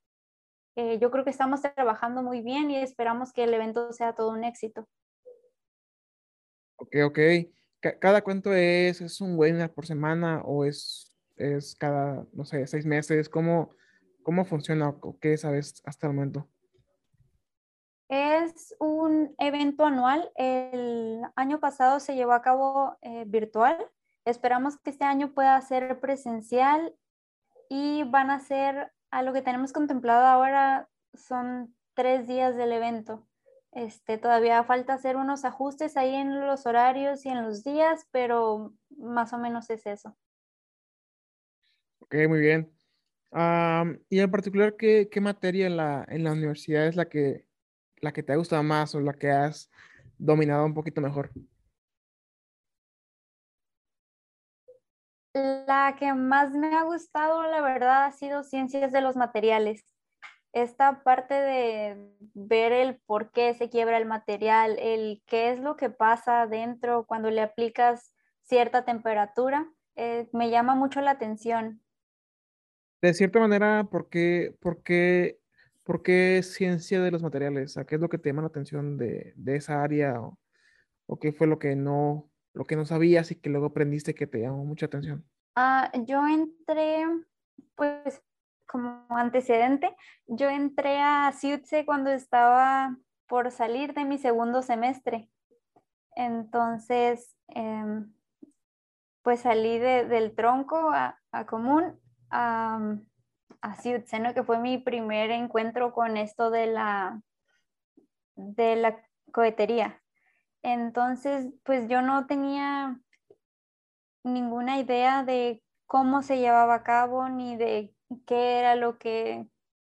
Eh, yo creo que estamos trabajando muy bien y esperamos que el evento sea todo un éxito. Ok, ok. ¿Cada cuánto es? ¿Es un webinar por semana o es, es cada, no sé, seis meses? ¿Cómo, cómo funciona o qué sabes hasta el momento? Es un evento anual. El año pasado se llevó a cabo eh, virtual. Esperamos que este año pueda ser presencial y van a ser, a lo que tenemos contemplado ahora, son tres días del evento. Este, todavía falta hacer unos ajustes ahí en los horarios y en los días, pero más o menos es eso. Ok, muy bien. y en particular, ¿qué, qué materia en la, en la universidad es la que la que te ha gustado más o la que has dominado un poquito mejor? La que más me ha gustado, la verdad, ha sido ciencias de los materiales. Esta parte de ver el por qué se quiebra el material, el qué es lo que pasa dentro cuando le aplicas cierta temperatura, eh, me llama mucho la atención. De cierta manera, ¿por qué, por qué ¿Por qué ciencia de los materiales? ¿A qué es lo que te llama la atención de, esa área? O, qué fue lo que no, lo que no sabías y que luego aprendiste que te llamó mucha atención? Ah, yo entré, pues, como antecedente, yo entré a CIUTSE cuando estaba por salir de mi segundo semestre. Entonces, em, pues salí del tronco a, común así, ¿no? que fue mi primer encuentro con esto de la, de la cohetería. Entonces, pues yo no tenía ninguna idea de cómo se llevaba a cabo ni de qué era lo que,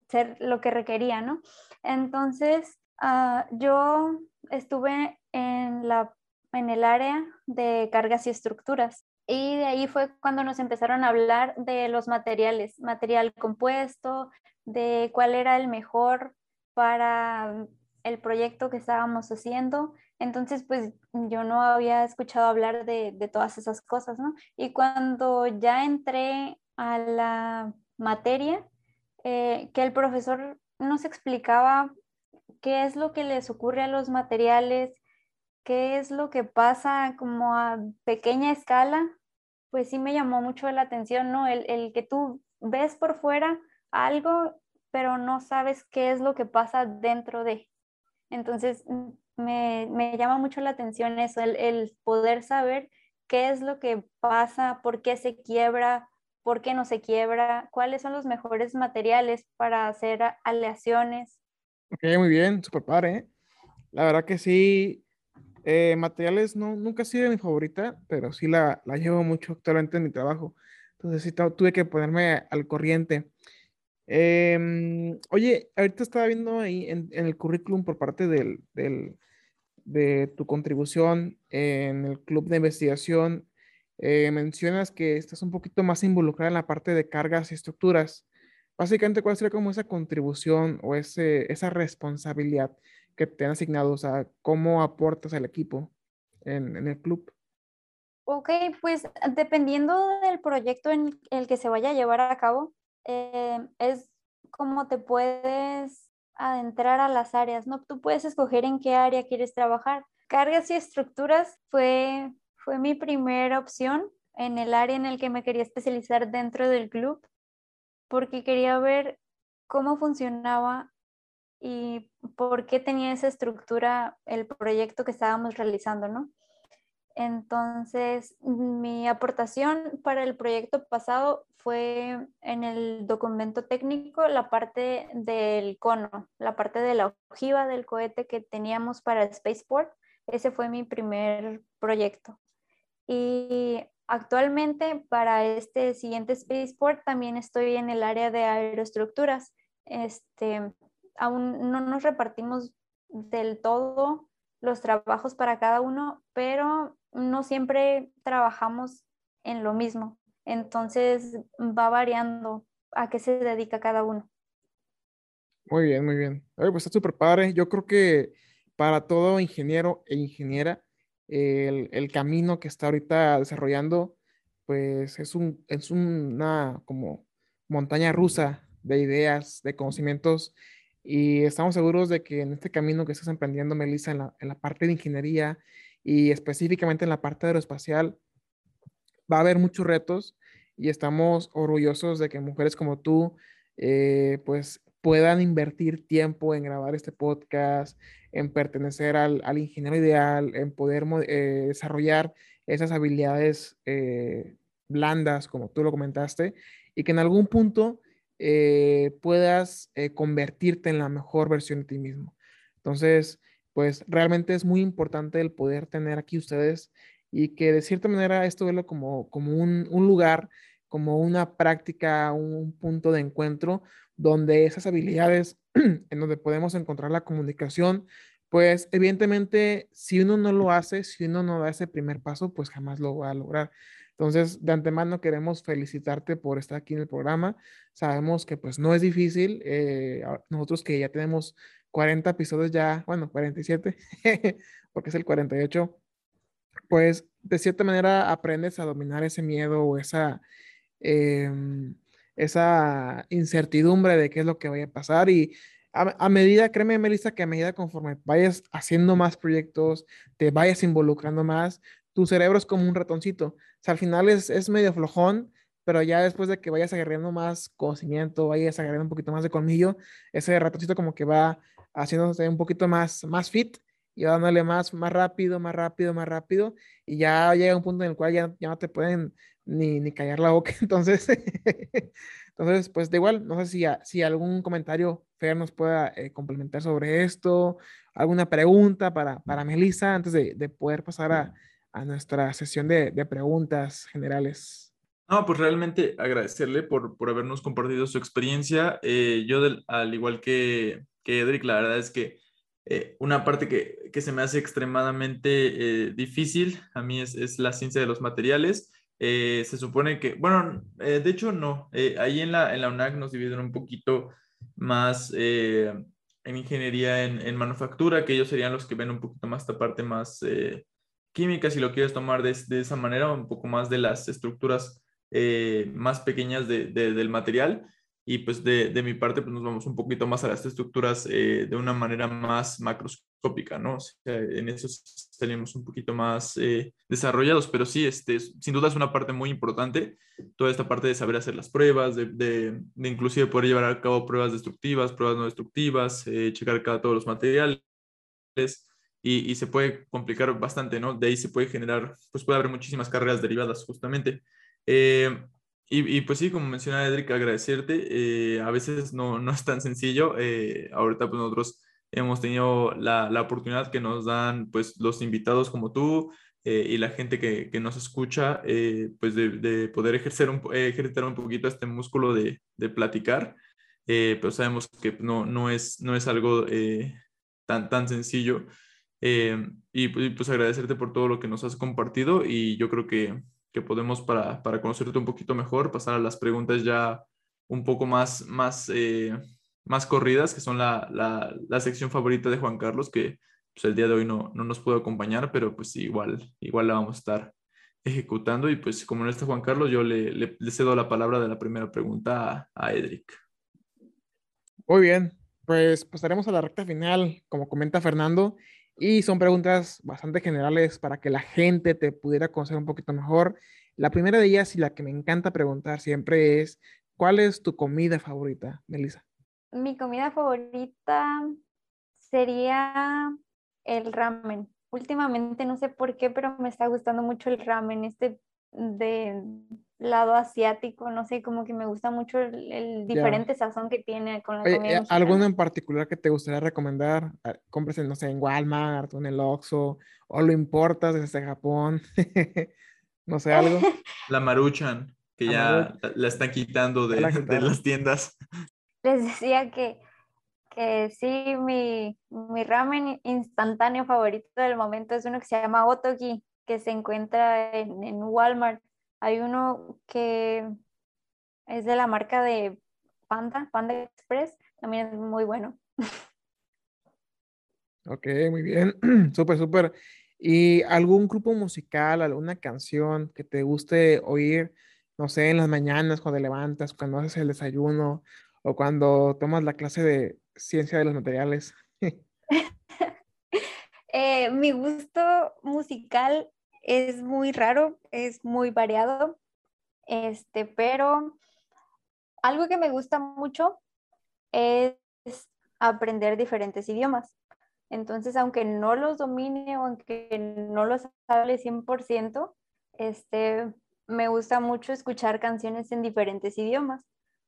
ser, lo que requería, ¿no? Entonces, ah, yo estuve en, la, en el área de cargas y estructuras. Y de ahí fue cuando nos empezaron a hablar de los materiales, material compuesto, de cuál era el mejor para el proyecto que estábamos haciendo. Entonces, pues yo no había escuchado hablar de, todas esas cosas, ¿no? Y cuando ya entré a la materia, eh, que el profesor nos explicaba qué es lo que les ocurre a los materiales, qué es lo que pasa como a pequeña escala pues sí me llamó mucho la atención, ¿no? El, que tú ves por fuera algo, pero no sabes qué es lo que pasa dentro de. Entonces, mm, me, llama mucho la atención eso, el, poder saber qué es lo que pasa, por qué se quiebra, por qué no se quiebra, cuáles son los mejores materiales para hacer aleaciones. Ok, muy bien, super padre. ¿eh? La verdad que sí, eh, materiales no, nunca ha sido mi favorita, pero sí la, la llevo mucho actualmente en mi trabajo. Entonces sí tuve que ponerme al corriente. Em, oye, ahorita estaba viendo ahí en, el currículum por parte del, del, de tu contribución en el club de investigación, eh, mencionas que estás un poquito más involucrada en la parte de cargas y estructuras. Básicamente, ¿cuál sería como esa contribución o ese, esa responsabilidad que te han asignado? O sea, ¿cómo aportas al equipo en, el club? Ok, pues dependiendo del proyecto en el que se vaya a llevar a cabo, eh, es como te puedes adentrar a las áreas, ¿no? Tú puedes escoger en qué área quieres trabajar. Cargas y estructuras fue, fue mi primera opción en el área en el que me quería especializar dentro del club, porque quería ver cómo funcionaba y por qué tenía esa estructura el proyecto que estábamos realizando, ¿no? Entonces, mi aportación para el proyecto pasado fue en el documento técnico la parte del cono, la parte de la ojiva del cohete que teníamos para Spaceport. Ese fue mi primer proyecto. Y actualmente para este siguiente Spaceport también estoy en el área de aeroestructuras. Este, aún no nos repartimos del todo los trabajos para cada uno, pero no siempre trabajamos en lo mismo. Entonces va variando a qué se dedica cada uno. Muy bien, muy bien. pues está súper padre. Yo creo que para todo ingeniero e ingeniera, el, el, camino que está ahorita desarrollando, pues es, un, es una como montaña rusa de ideas, de conocimientos, y estamos seguros de que en este camino que estás emprendiendo, Melissa, en la, en la parte de ingeniería y específicamente en la parte aeroespacial, va a haber muchos retos y estamos orgullosos de que mujeres como tú, eh, pues puedan invertir tiempo en grabar este podcast, en pertenecer al, al ingeniero ideal, en poder eh, desarrollar esas habilidades eh, blandas, como tú lo comentaste, y que en algún punto eh, puedas convertirte en la mejor versión de ti mismo. Entonces, pues realmente es muy importante el poder tener aquí ustedes y que de cierta manera esto verlo como, como un, un lugar, como una práctica, un punto de encuentro donde esas habilidades en donde podemos encontrar la comunicación, pues evidentemente si uno no lo hace, si uno no da ese primer paso, pues jamás lo va a lograr. Entonces, de antemano queremos felicitarte por estar aquí en el programa. Sabemos que pues no es difícil. Eh, nosotros que ya tenemos 40 episodios ya, bueno, 47, porque es el 48, pues de cierta manera aprendes a dominar ese miedo o esa... Em, esa incertidumbre de qué es lo que vaya a pasar y a, medida, créeme, Melissa, que a medida conforme vayas haciendo más proyectos, te vayas involucrando más, tu cerebro es como un ratoncito. O sea, al final es, es medio flojón, pero ya después de que vayas agarrando más conocimiento, vayas agarrando un poquito más de colmillo, ese ratoncito como que va haciéndose un poquito más, más fit y va dándole más, más rápido, más rápido, más rápido, y ya llega un punto en el cual ya, ya no te pueden ni, ni callar la boca. Entonces, entonces, pues de igual, no sé si, si algún comentario Fer nos pueda eh, complementar sobre esto, alguna pregunta para, para Melissa antes de, de poder pasar a, a nuestra sesión de, de, preguntas generales. No, pues realmente agradecerle por, por habernos compartido su experiencia. Eh, yo, al igual que, que Edric, la verdad es que eh, una parte que, que, se me hace extremadamente difícil a mí es, es, la ciencia de los materiales. Eh, se supone que, bueno, eh, de hecho no, eh, ahí en la, en la UNAC nos dividen un poquito más en ingeniería en, manufactura, que ellos serían los que ven un poquito más esta parte más química, si lo quieres tomar de, de, esa manera, un poco más de las estructuras más pequeñas de, del material y pues de, de, mi parte pues nos vamos un poquito más a las estructuras eh, de una manera más macroscópica, ¿no? O sea, en eso estaríamos un poquito más eh, desarrollados, pero sí, este, sin duda es una parte muy importante, toda esta parte de saber hacer las pruebas, de, de, de inclusive poder llevar a cabo pruebas destructivas, pruebas no destructivas, eh, checar cada todos los materiales. Y, y, se puede complicar bastante, ¿no? De ahí se puede generar, pues puede haber muchísimas carreras derivadas justamente. Eh, y, pues sí, como mencionaba Edric, agradecerte. Eh, a veces no, no, es tan sencillo. Eh, ahorita pues nosotros hemos tenido la, la, oportunidad que nos dan pues los invitados como tú eh, y la gente que, que nos escucha, pues de, de, poder ejercer un, ejercitar un poquito este músculo de, de platicar. pero sabemos que no, no, es, no es algo tan, tan sencillo. y pues agradecerte por todo lo que nos has compartido y yo creo que que podemos para, para, conocerte un poquito mejor, pasar a las preguntas ya un poco más, más, eh, más corridas, que son la, la, la, sección favorita de Juan Carlos, que pues, el día de hoy no, no nos pudo acompañar, pero pues igual, igual la vamos a estar ejecutando. Y pues como no está Juan Carlos, yo le, le, cedo la palabra de la primera pregunta a, a Edric. Muy bien, pues pasaremos a la recta final, como comenta Fernando. Y son preguntas bastante generales para que la gente te pudiera conocer un poquito mejor. La primera de ellas y la que me encanta preguntar siempre es, ¿cuál es tu comida favorita, Melissa? Mi comida favorita sería el ramen. Últimamente no sé por qué, pero me está gustando mucho el ramen, este de lado asiático, no sé, como que me gusta mucho el, diferente sazón que tiene con la comida eh, ¿Alguno en particular que te gustaría recomendar? Ah, compres, no sé, en Walmart o en el Oxxo, o lo importas desde Japón, no sé, algo. La maruchan, que ya la están quitando de, de, las tiendas. Les decía que, que sí, mi, mi ramen instantáneo favorito del momento es uno que se llama Otogi, que se encuentra en, en Walmart hay uno que es de la marca de Panda, Panda Express, también es muy bueno. Ok, muy bien, súper, súper. ¿Y algún grupo musical, alguna canción que te guste oír, no sé, en las mañanas, cuando te levantas, cuando haces el desayuno o cuando tomas la clase de ciencia de los materiales? Eh, mi gusto musical es muy raro, es muy variado, este, pero algo que me gusta mucho es aprender diferentes idiomas. Entonces, aunque no los domine o aunque no los hable 100%, este, me gusta mucho escuchar canciones en diferentes idiomas.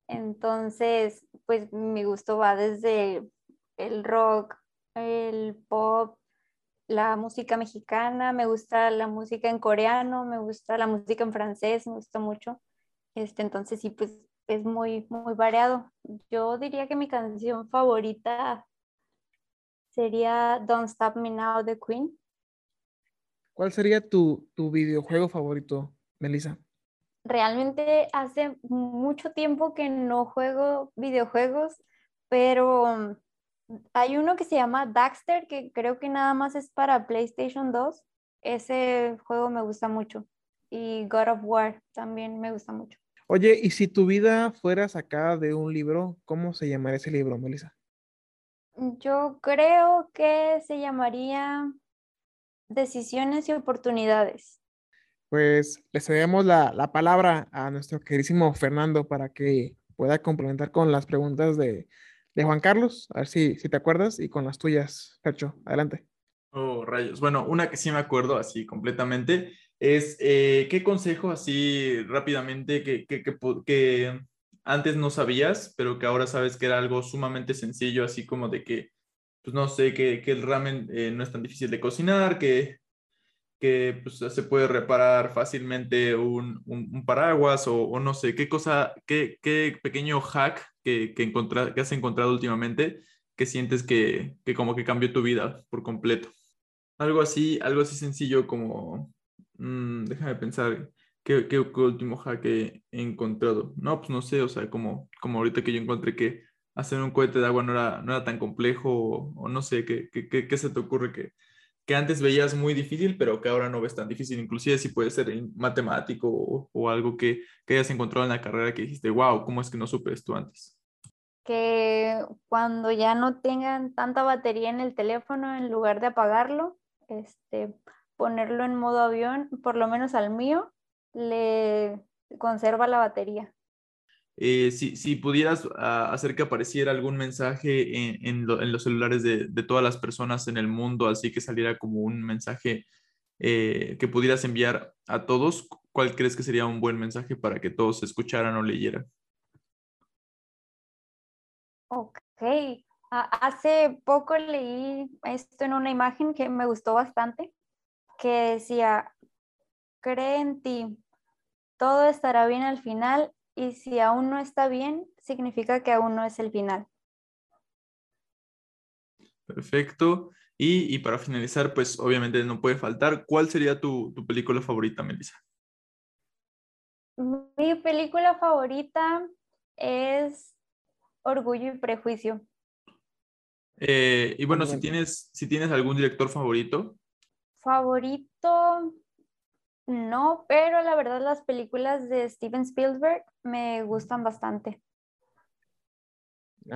Entonces, pues mi gusto va desde el rock, el pop, la música mexicana, me gusta la música en coreano, me gusta la música en francés, me gusta mucho. Este, entonces sí, pues es muy, muy variado. Yo diría que mi canción favorita sería Don't Stop Me Now de Queen. ¿Cuál sería tu, tu videojuego favorito, Melissa? Realmente hace mucho tiempo que no juego videojuegos, pero hay uno que se llama Daxter, que creo que nada más es para PlayStation 2. Ese juego me gusta mucho. Y God of War también me gusta mucho. Oye, ¿y si tu vida fuera sacada de un libro, cómo se llamaría ese libro, Melissa? Yo creo que se llamaría Decisiones y Oportunidades. Pues le cedemos la, la palabra a nuestro queridísimo Fernando para que pueda complementar con las preguntas de, de Juan Carlos, a ver si, si te acuerdas, y con las tuyas, Fercho. Adelante. Oh, rayos. Bueno, una que sí me acuerdo así completamente es eh, qué consejo así rápidamente que, que, que, antes no sabías, pero que ahora sabes que era algo sumamente sencillo, así como de que, pues no sé, que, que el ramen eh, no es tan difícil de cocinar, que, que pues, se puede reparar fácilmente un, un, paraguas o, o, no sé, qué cosa, qué, qué pequeño hack que, que, has encontrado últimamente que sientes que, que como que cambió tu vida por completo. Algo así, algo así sencillo como, mmm, déjame pensar, ¿qué, ¿qué, último hack he encontrado? No, pues no sé, o sea, como, como ahorita que yo encontré que hacer un cohete de agua no era, no era tan complejo o, o no sé, ¿qué, qué, qué, se te ocurre que, que antes veías muy difícil, pero que ahora no ves tan difícil, inclusive si puede ser matemático o, algo que, que, hayas encontrado en la carrera que dijiste, wow, ¿cómo es que no supe esto antes? Que cuando ya no tengan tanta batería en el teléfono, en lugar de apagarlo, este, ponerlo en modo avión, por lo menos al mío, le conserva la batería. Eh, si, si, pudieras uh, hacer que apareciera algún mensaje en, en, lo, en los celulares de, de, todas las personas en el mundo, así que saliera como un mensaje eh, que pudieras enviar a todos, ¿cuál crees que sería un buen mensaje para que todos escucharan o leyeran? Ok. Uh, hace poco leí esto en una imagen que me gustó bastante, que decía, cree en ti, todo estará bien al final y si aún no está bien, significa que aún no es el final. Perfecto. Y, y para finalizar, pues obviamente no puede faltar, ¿cuál sería tu, tu película favorita, Melissa? Mi película favorita es Orgullo y Prejuicio. Eh, y bueno, si tienes, si tienes algún director favorito. Favorito, no, pero la verdad las películas de Steven Spielberg me gustan bastante.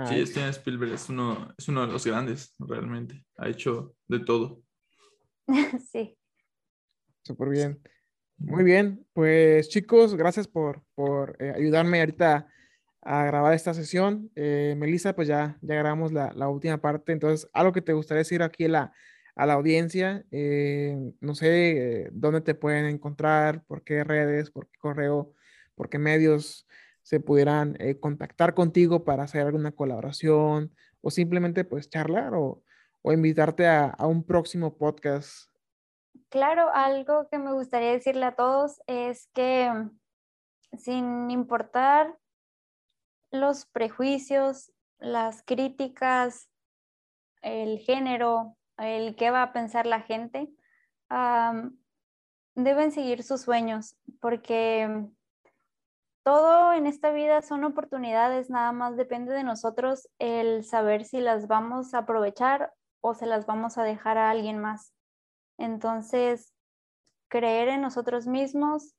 Sí, Steven Spielberg es uno, es uno de los grandes, realmente. Ha hecho de todo. sí. Súper bien. Muy bien, pues chicos, gracias por, por eh, ayudarme ahorita a grabar esta sesión. Eh, Melissa, pues ya, ya grabamos la, la, última parte. Entonces, algo que te gustaría decir aquí la, a la audiencia, eh, no sé, eh, dónde te pueden encontrar, por qué redes, por qué correo, por qué medios se pudieran eh, contactar contigo para hacer alguna colaboración o simplemente pues charlar o, o invitarte a, a un próximo podcast. Claro, algo que me gustaría decirle a todos es que sin importar los prejuicios, las críticas, el género, el qué va a pensar la gente, deben seguir sus sueños porque todo en esta vida son oportunidades, nada más depende de nosotros el saber si las vamos a aprovechar o se las vamos a dejar a alguien más. Entonces, creer en nosotros mismos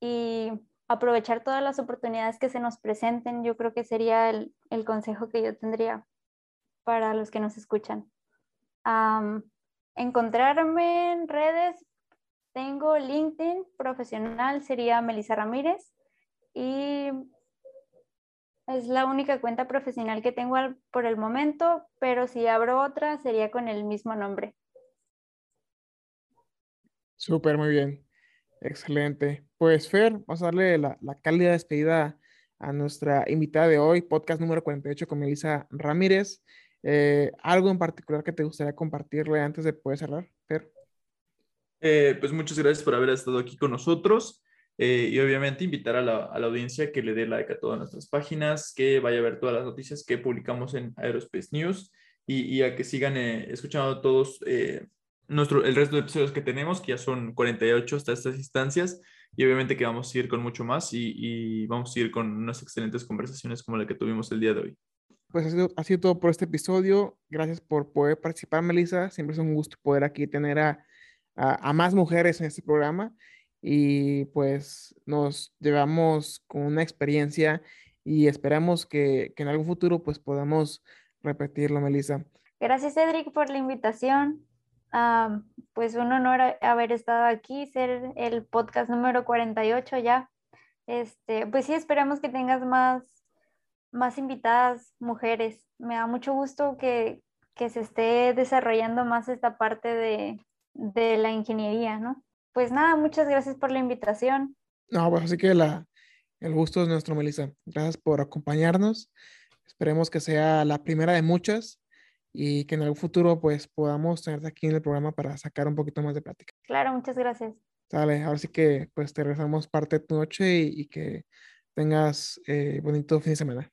y aprovechar todas las oportunidades que se nos presenten, yo creo que sería el, consejo que yo tendría para los que nos escuchan. Encontrarme en redes, tengo LinkedIn profesional, sería Melissa Ramírez y es la única cuenta profesional que tengo por el momento, pero si abro otra sería con el mismo nombre. Súper, muy bien. Excelente. Pues Fer, vamos a darle la, la cálida despedida a nuestra invitada de hoy, podcast número 48 con Melissa Ramírez. Eh, ¿Algo en particular que te gustaría compartirle antes de poder cerrar, Fer? Eh, pues muchas gracias por haber estado aquí con nosotros. Eh, y obviamente invitar a la, audiencia que le dé like a todas nuestras páginas, que vaya a ver todas las noticias que publicamos en Aerospace News y, a que sigan escuchando todos nuestro, el resto de episodios que tenemos, que ya son 48 hasta estas instancias, y obviamente que vamos a ir con mucho más y, vamos a ir con unas excelentes conversaciones como la que tuvimos el día de hoy. Pues ha sido, ha sido todo por este episodio. Gracias por poder participar, Melissa. Siempre es un gusto poder aquí tener a, a más mujeres en este programa y pues nos llevamos con una experiencia y esperamos que, en algún futuro pues podamos repetirlo, Melissa. Gracias, Cedric, por la invitación. pues un honor haber estado aquí, ser el podcast número 48 ya. Este, pues sí, esperamos que tengas más, más invitadas mujeres. Me da mucho gusto que, se esté desarrollando más esta parte de, de la ingeniería, ¿no? pues nada, muchas gracias por la invitación. No, pues así que la, el gusto es nuestro, Melissa. Gracias por acompañarnos. Esperemos que sea la primera de muchas y que en algún futuro pues podamos tenerte aquí en el programa para sacar un poquito más de plática. Claro, muchas gracias. Dale, ahora sí que pues te regresamos parte de tu noche y, que tengas eh, bonito fin de semana.